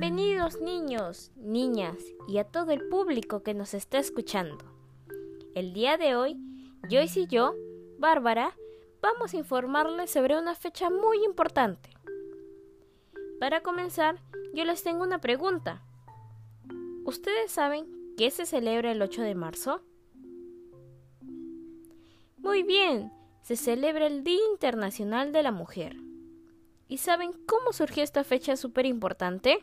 Bienvenidos niños, niñas y a todo el público que nos está escuchando. El día de hoy, Joyce y yo, Bárbara, vamos a informarles sobre una fecha muy importante. Para comenzar, yo les tengo una pregunta. ¿Ustedes saben qué se celebra el 8 de marzo? Muy bien, se celebra el Día Internacional de la Mujer. ¿Y saben cómo surgió esta fecha súper importante?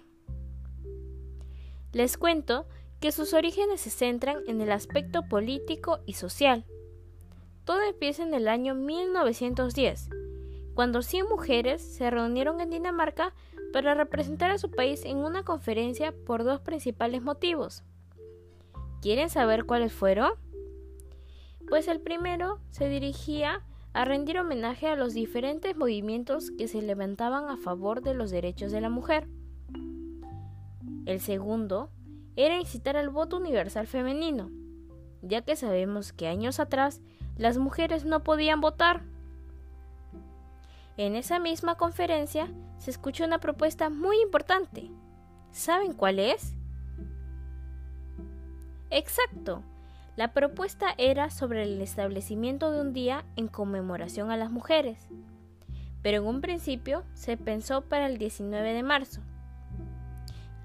Les cuento que sus orígenes se centran en el aspecto político y social. Todo empieza en el año 1910, cuando 100 mujeres se reunieron en Dinamarca para representar a su país en una conferencia por dos principales motivos. ¿Quieren saber cuáles fueron? Pues el primero se dirigía a rendir homenaje a los diferentes movimientos que se levantaban a favor de los derechos de la mujer. El segundo era incitar al voto universal femenino, ya que sabemos que años atrás las mujeres no podían votar. En esa misma conferencia se escuchó una propuesta muy importante. ¿Saben cuál es? Exacto. La propuesta era sobre el establecimiento de un día en conmemoración a las mujeres, pero en un principio se pensó para el 19 de marzo.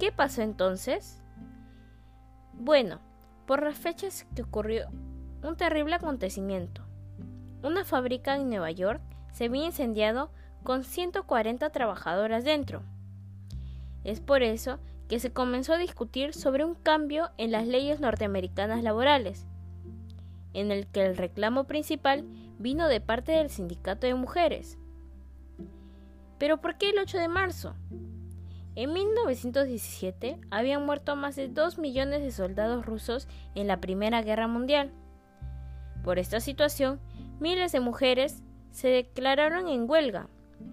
¿Qué pasó entonces? Bueno, por las fechas que ocurrió un terrible acontecimiento. Una fábrica en Nueva York se había incendiado con 140 trabajadoras dentro. Es por eso que se comenzó a discutir sobre un cambio en las leyes norteamericanas laborales, en el que el reclamo principal vino de parte del sindicato de mujeres. Pero ¿por qué el 8 de marzo? En 1917 habían muerto más de 2 millones de soldados rusos en la Primera Guerra Mundial. Por esta situación, miles de mujeres se declararon en huelga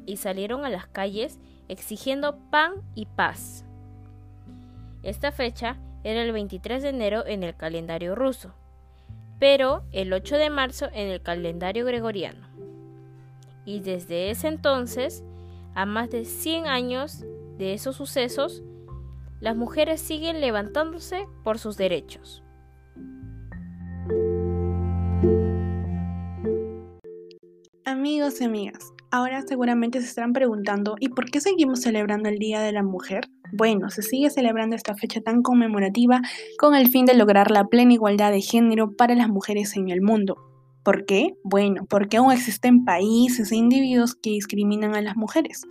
y salieron a las calles exigiendo pan y paz. Esta fecha era el 23 de enero en el calendario ruso, pero el 8 de marzo en el calendario gregoriano. Y desde ese entonces, a más de 100 años de esos sucesos, las mujeres siguen levantándose por sus derechos. Amigos y amigas, ahora seguramente se estarán preguntando ¿y por qué seguimos celebrando el Día de la Mujer? Bueno, se sigue celebrando esta fecha tan conmemorativa con el fin de lograr la plena igualdad de género para las mujeres en el mundo. ¿Por qué? Bueno, porque aún existen países e individuos que discriminan a las mujeres.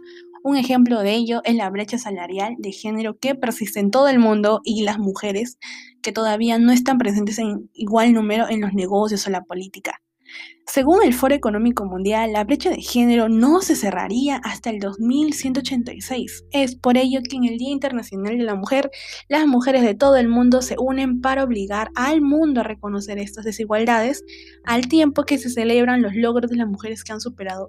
Un ejemplo de ello es la brecha salarial de género que persiste en todo el mundo y las mujeres que todavía no están presentes en igual número en los negocios o la política. Según el Foro Económico Mundial, la brecha de género no se cerraría hasta el 2186. Es por ello que en el Día Internacional de la Mujer, las mujeres de todo el mundo se unen para obligar al mundo a reconocer estas desigualdades, al tiempo que se celebran los logros de las mujeres que han superado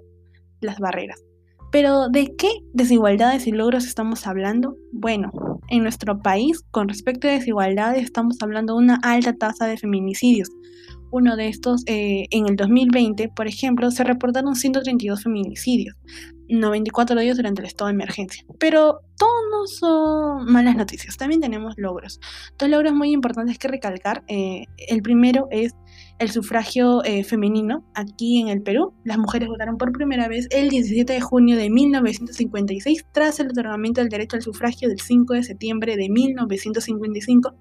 las barreras. Pero ¿de qué desigualdades y logros estamos hablando? Bueno, en nuestro país, con respecto a desigualdades, estamos hablando de una alta tasa de feminicidios. Uno de estos, eh, en el 2020, por ejemplo, se reportaron 132 feminicidios, 94 de ellos durante el estado de emergencia. Pero todos no son malas noticias, también tenemos logros. Dos logros muy importantes que recalcar. Eh, el primero es el sufragio eh, femenino aquí en el Perú. Las mujeres votaron por primera vez el 17 de junio de 1956 tras el otorgamiento del derecho al sufragio del 5 de septiembre de 1955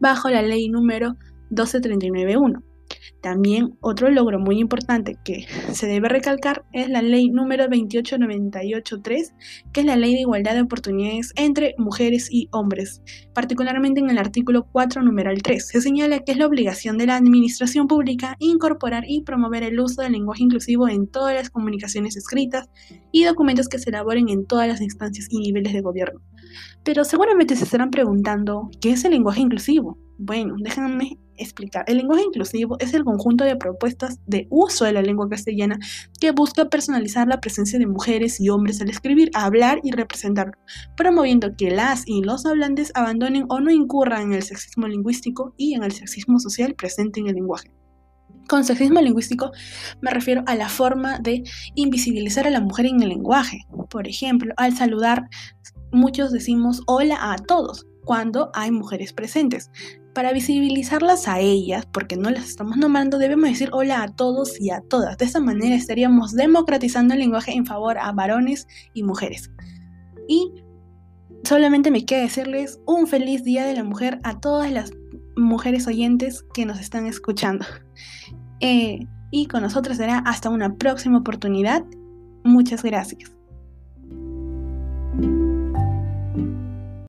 bajo la ley número 12391. También otro logro muy importante que se debe recalcar es la ley número 28983, que es la ley de igualdad de oportunidades entre mujeres y hombres. Particularmente en el artículo 4, numeral 3, se señala que es la obligación de la administración pública incorporar y promover el uso del lenguaje inclusivo en todas las comunicaciones escritas y documentos que se elaboren en todas las instancias y niveles de gobierno. Pero seguramente se estarán preguntando, ¿qué es el lenguaje inclusivo? Bueno, déjenme explicar. El lenguaje inclusivo es el conjunto de propuestas de uso de la lengua castellana que busca personalizar la presencia de mujeres y hombres al escribir, hablar y representar, promoviendo que las y los hablantes abandonen o no incurran en el sexismo lingüístico y en el sexismo social presente en el lenguaje. Con sexismo lingüístico me refiero a la forma de invisibilizar a la mujer en el lenguaje. Por ejemplo, al saludar, muchos decimos hola a todos cuando hay mujeres presentes. Para visibilizarlas a ellas, porque no las estamos nombrando, debemos decir hola a todos y a todas. De esta manera estaríamos democratizando el lenguaje en favor a varones y mujeres. Y solamente me queda decirles un feliz Día de la Mujer a todas las mujeres oyentes que nos están escuchando. Eh, y con nosotros será hasta una próxima oportunidad. Muchas gracias.